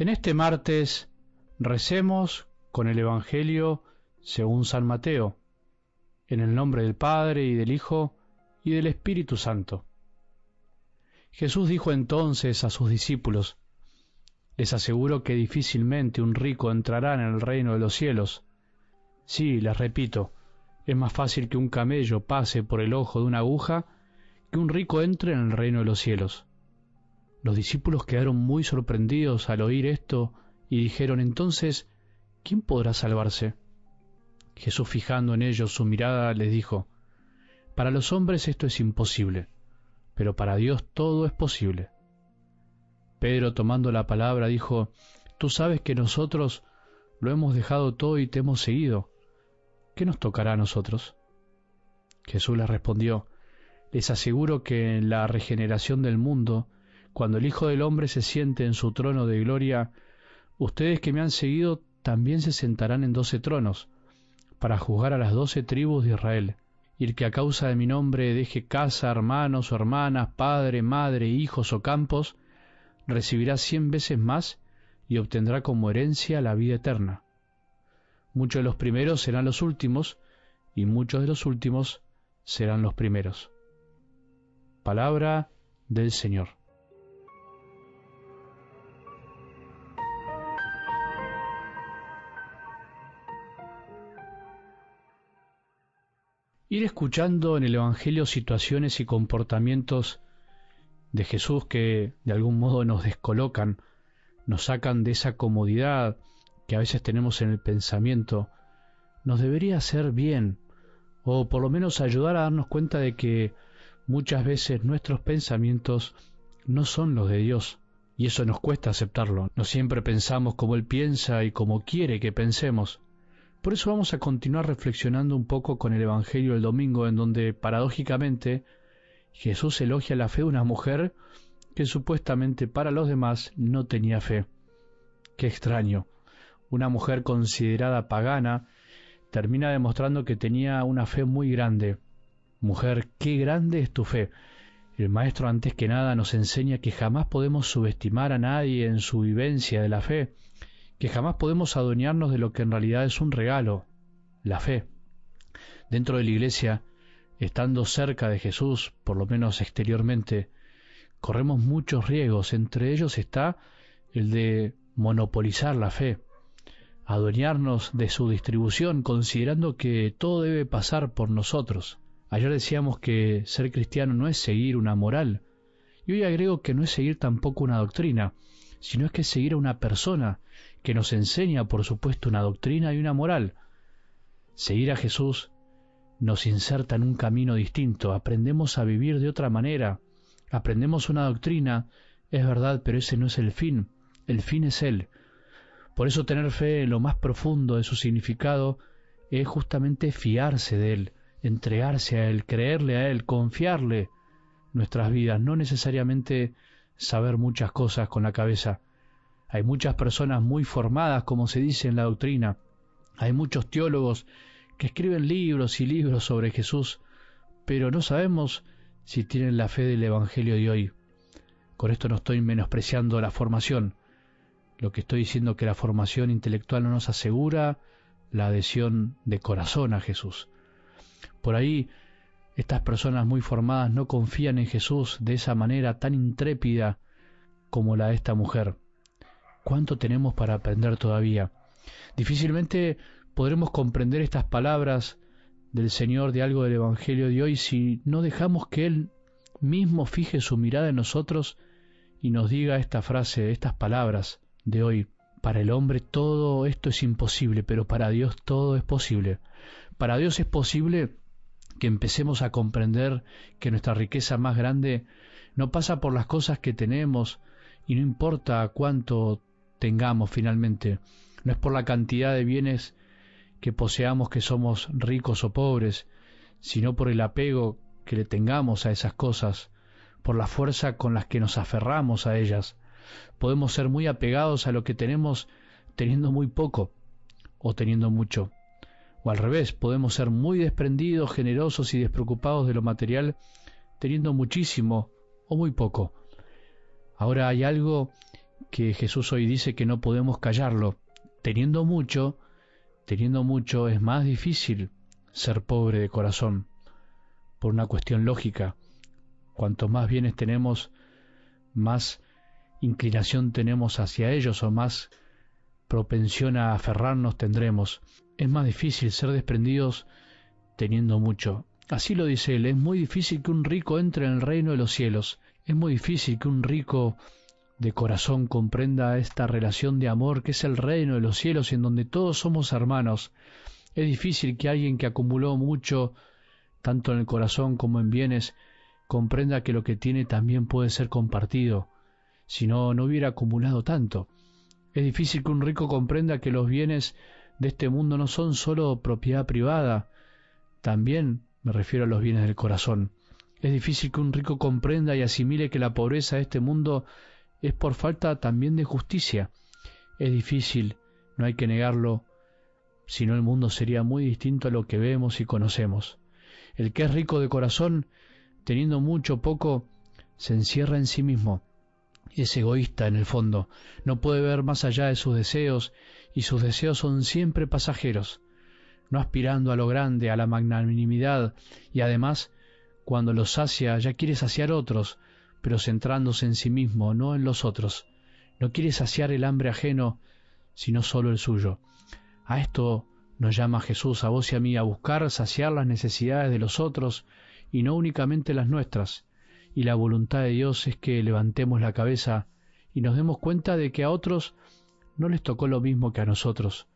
En este martes recemos con el Evangelio según San Mateo, en el nombre del Padre y del Hijo y del Espíritu Santo. Jesús dijo entonces a sus discípulos, Les aseguro que difícilmente un rico entrará en el reino de los cielos. Sí, les repito, es más fácil que un camello pase por el ojo de una aguja que un rico entre en el reino de los cielos. Los discípulos quedaron muy sorprendidos al oír esto y dijeron entonces, ¿quién podrá salvarse? Jesús fijando en ellos su mirada les dijo, Para los hombres esto es imposible, pero para Dios todo es posible. Pedro tomando la palabra dijo, Tú sabes que nosotros lo hemos dejado todo y te hemos seguido. ¿Qué nos tocará a nosotros? Jesús les respondió, Les aseguro que en la regeneración del mundo, cuando el Hijo del Hombre se siente en su trono de gloria, ustedes que me han seguido también se sentarán en doce tronos, para juzgar a las doce tribus de Israel. Y el que a causa de mi nombre deje casa, hermanos o hermanas, padre, madre, hijos o campos, recibirá cien veces más y obtendrá como herencia la vida eterna. Muchos de los primeros serán los últimos, y muchos de los últimos serán los primeros. Palabra del Señor. Ir escuchando en el Evangelio situaciones y comportamientos de Jesús que de algún modo nos descolocan, nos sacan de esa comodidad que a veces tenemos en el pensamiento, nos debería hacer bien, o por lo menos ayudar a darnos cuenta de que muchas veces nuestros pensamientos no son los de Dios, y eso nos cuesta aceptarlo. No siempre pensamos como Él piensa y como quiere que pensemos. Por eso vamos a continuar reflexionando un poco con el Evangelio del domingo, en donde paradójicamente Jesús elogia la fe de una mujer que supuestamente para los demás no tenía fe. Qué extraño. Una mujer considerada pagana termina demostrando que tenía una fe muy grande. Mujer, qué grande es tu fe. El Maestro antes que nada nos enseña que jamás podemos subestimar a nadie en su vivencia de la fe, que jamás podemos adueñarnos de lo que en realidad es un regalo, la fe. Dentro de la iglesia, estando cerca de Jesús, por lo menos exteriormente, corremos muchos riesgos, entre ellos está el de monopolizar la fe, adueñarnos de su distribución, considerando que todo debe pasar por nosotros. Ayer decíamos que ser cristiano no es seguir una moral, y hoy agrego que no es seguir tampoco una doctrina, sino es que seguir a una persona que nos enseña, por supuesto, una doctrina y una moral. Seguir a Jesús nos inserta en un camino distinto, aprendemos a vivir de otra manera, aprendemos una doctrina, es verdad, pero ese no es el fin, el fin es Él. Por eso tener fe en lo más profundo de su significado es justamente fiarse de Él, entregarse a Él, creerle a Él, confiarle nuestras vidas, no necesariamente saber muchas cosas con la cabeza. Hay muchas personas muy formadas, como se dice en la doctrina. Hay muchos teólogos que escriben libros y libros sobre Jesús, pero no sabemos si tienen la fe del Evangelio de hoy. Con esto no estoy menospreciando la formación. Lo que estoy diciendo es que la formación intelectual no nos asegura la adhesión de corazón a Jesús. Por ahí estas personas muy formadas no confían en Jesús de esa manera tan intrépida como la de esta mujer. ¿Cuánto tenemos para aprender todavía? Difícilmente podremos comprender estas palabras del Señor de algo del Evangelio de hoy si no dejamos que Él mismo fije su mirada en nosotros y nos diga esta frase, estas palabras de hoy. Para el hombre todo esto es imposible, pero para Dios todo es posible. Para Dios es posible que empecemos a comprender que nuestra riqueza más grande no pasa por las cosas que tenemos y no importa cuánto tengamos finalmente, no es por la cantidad de bienes que poseamos que somos ricos o pobres, sino por el apego que le tengamos a esas cosas, por la fuerza con las que nos aferramos a ellas. Podemos ser muy apegados a lo que tenemos teniendo muy poco o teniendo mucho. O al revés, podemos ser muy desprendidos, generosos y despreocupados de lo material, teniendo muchísimo o muy poco. Ahora hay algo que Jesús hoy dice que no podemos callarlo. Teniendo mucho, teniendo mucho es más difícil ser pobre de corazón, por una cuestión lógica. Cuanto más bienes tenemos, más inclinación tenemos hacia ellos o más propensión a aferrarnos tendremos. Es más difícil ser desprendidos teniendo mucho. Así lo dice él, es muy difícil que un rico entre en el reino de los cielos. Es muy difícil que un rico de corazón comprenda esta relación de amor que es el reino de los cielos y en donde todos somos hermanos. Es difícil que alguien que acumuló mucho, tanto en el corazón como en bienes, comprenda que lo que tiene también puede ser compartido, si no, no hubiera acumulado tanto. Es difícil que un rico comprenda que los bienes de este mundo no son sólo propiedad privada, también me refiero a los bienes del corazón. Es difícil que un rico comprenda y asimile que la pobreza de este mundo es por falta también de justicia. Es difícil, no hay que negarlo, si no el mundo sería muy distinto a lo que vemos y conocemos. El que es rico de corazón teniendo mucho o poco, se encierra en sí mismo. Es egoísta en el fondo, no puede ver más allá de sus deseos y sus deseos son siempre pasajeros, no aspirando a lo grande, a la magnanimidad y además, cuando los sacia ya quiere saciar otros, pero centrándose en sí mismo, no en los otros. No quiere saciar el hambre ajeno, sino solo el suyo. A esto nos llama Jesús, a vos y a mí, a buscar saciar las necesidades de los otros y no únicamente las nuestras. Y la voluntad de Dios es que levantemos la cabeza y nos demos cuenta de que a otros no les tocó lo mismo que a nosotros,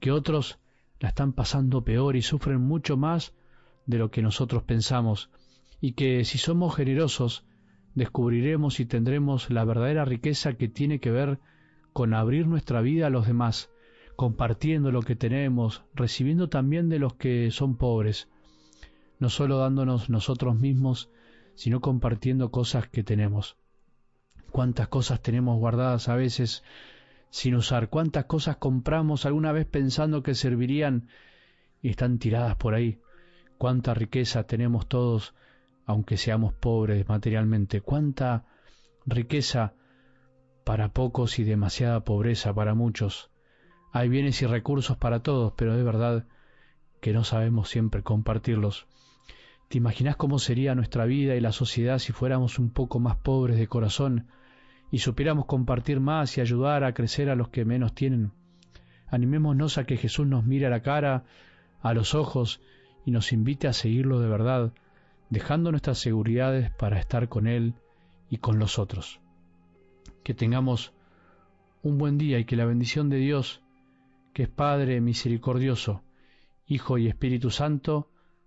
que otros la están pasando peor y sufren mucho más de lo que nosotros pensamos, y que si somos generosos, descubriremos y tendremos la verdadera riqueza que tiene que ver con abrir nuestra vida a los demás, compartiendo lo que tenemos, recibiendo también de los que son pobres, no solo dándonos nosotros mismos, sino compartiendo cosas que tenemos. Cuántas cosas tenemos guardadas a veces sin usar, cuántas cosas compramos alguna vez pensando que servirían y están tiradas por ahí. Cuánta riqueza tenemos todos, aunque seamos pobres materialmente. Cuánta riqueza para pocos y demasiada pobreza para muchos. Hay bienes y recursos para todos, pero es verdad que no sabemos siempre compartirlos. ¿Te imaginas cómo sería nuestra vida y la sociedad si fuéramos un poco más pobres de corazón y supiéramos compartir más y ayudar a crecer a los que menos tienen? Animémonos a que Jesús nos mire a la cara, a los ojos, y nos invite a seguirlo de verdad, dejando nuestras seguridades para estar con Él y con los otros. Que tengamos un buen día y que la bendición de Dios, que es Padre misericordioso, Hijo y Espíritu Santo,